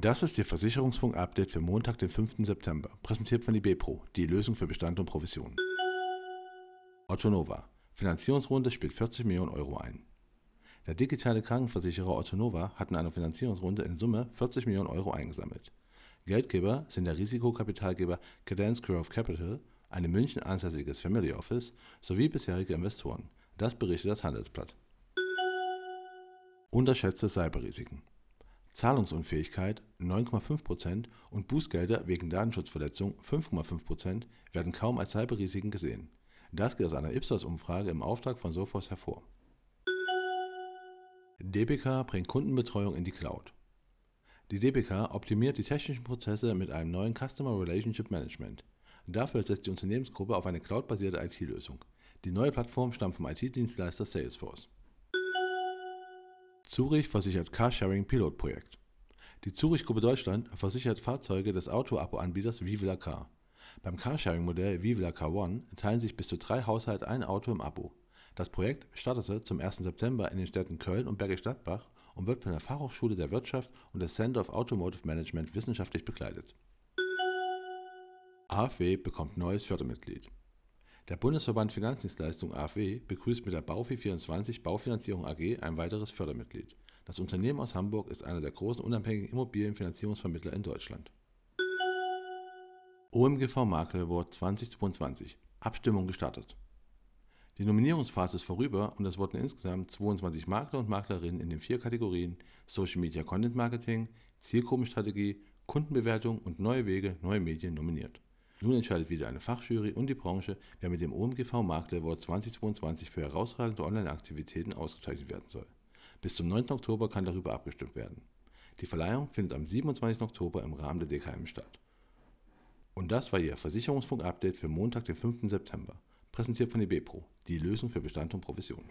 Das ist Ihr Versicherungsfunk-Update für Montag, den 5. September, präsentiert von IBPRO, die Lösung für Bestand und Provision. Otto Nova. Finanzierungsrunde spielt 40 Millionen Euro ein. Der digitale Krankenversicherer Otto Nova hat in einer Finanzierungsrunde in Summe 40 Millionen Euro eingesammelt. Geldgeber sind der Risikokapitalgeber Cadence Growth Capital, ein in München ansässiges Family Office sowie bisherige Investoren. Das berichtet das Handelsblatt. Unterschätzte Cyberrisiken. Zahlungsunfähigkeit 9,5% und Bußgelder wegen Datenschutzverletzung 5,5% werden kaum als Cyberrisiken gesehen. Das geht aus einer Ipsos-Umfrage im Auftrag von Sophos hervor. DBK bringt Kundenbetreuung in die Cloud. Die DBK optimiert die technischen Prozesse mit einem neuen Customer Relationship Management. Dafür setzt die Unternehmensgruppe auf eine cloudbasierte IT-Lösung. Die neue Plattform stammt vom IT-Dienstleister Salesforce. Zurich versichert Carsharing-Pilotprojekt. Die Zurich-Gruppe Deutschland versichert Fahrzeuge des Auto-Abo-Anbieters Vivila Car. Beim Carsharing-Modell Vivila Car One teilen sich bis zu drei Haushalte ein Auto im Abo. Das Projekt startete zum 1. September in den Städten Köln und Bergisch Gladbach und wird von der Fachhochschule der Wirtschaft und der Center of Automotive Management wissenschaftlich begleitet. AfW bekommt neues Fördermitglied. Der Bundesverband Finanzdienstleistung AfW begrüßt mit der Baufi24 Baufinanzierung AG ein weiteres Fördermitglied. Das Unternehmen aus Hamburg ist einer der großen unabhängigen Immobilienfinanzierungsvermittler in Deutschland. OMGV Makler Award 2022 Abstimmung gestartet. Die Nominierungsphase ist vorüber und es wurden insgesamt 22 Makler und Maklerinnen in den vier Kategorien Social Media Content Marketing, Zielgruppenstrategie, Kundenbewertung und neue Wege, neue Medien nominiert. Nun entscheidet wieder eine Fachjury und die Branche, wer mit dem OMGV Makler Award 2022 für herausragende Online-Aktivitäten ausgezeichnet werden soll. Bis zum 9. Oktober kann darüber abgestimmt werden. Die Verleihung findet am 27. Oktober im Rahmen der DKM statt. Und das war Ihr Versicherungsfunk-Update für Montag, den 5. September. Präsentiert von eBepro, die Lösung für Bestand und Provision.